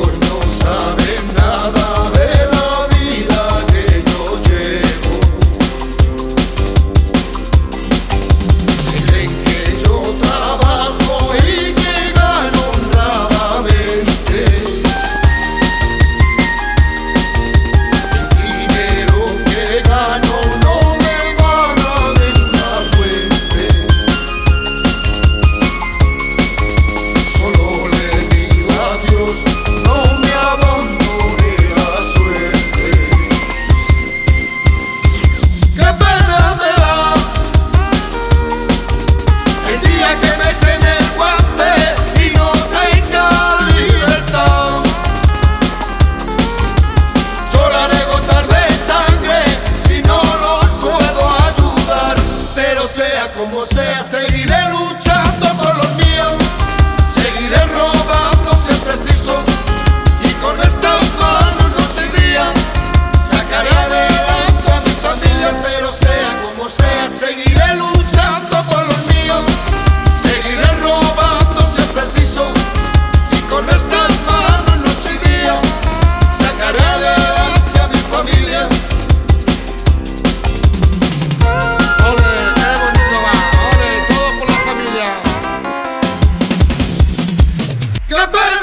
Lord. como sea, seguiré luchando por los Goodbye.